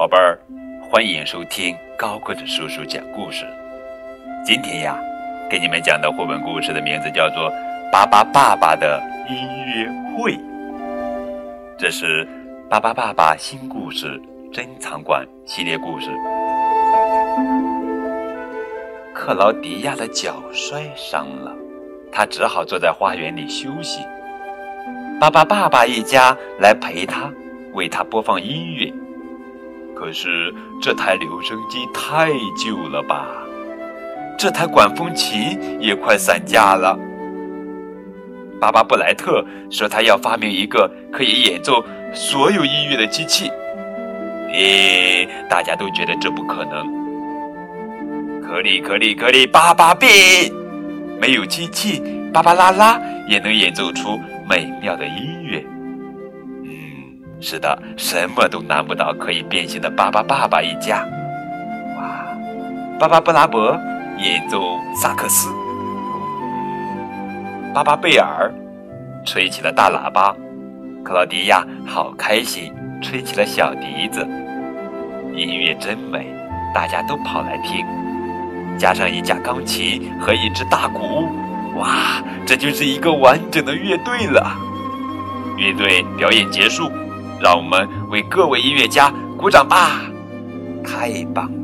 宝贝儿，欢迎收听高个子叔叔讲故事。今天呀，给你们讲的绘本故事的名字叫做《巴巴爸爸的音乐会》。这是巴巴爸爸新故事珍藏馆系列故事。克劳迪亚的脚摔伤了，他只好坐在花园里休息。巴巴爸爸一家来陪他，为他播放音乐。可是这台留声机太旧了吧？这台管风琴也快散架了。巴巴布莱特说他要发明一个可以演奏所有音乐的机器。咦，大家都觉得这不可能。可里可里可里，巴巴比，没有机器，巴巴拉拉也能演奏出美妙的音乐。是的，什么都难不倒可以变形的巴巴爸爸一家。哇，巴巴布拉伯演奏萨克斯，巴巴贝尔吹起了大喇叭，克劳迪亚好开心，吹起了小笛子。音乐真美，大家都跑来听。加上一架钢琴和一支大鼓，哇，这就是一个完整的乐队了。乐队表演结束。让我们为各位音乐家鼓掌吧！太棒了！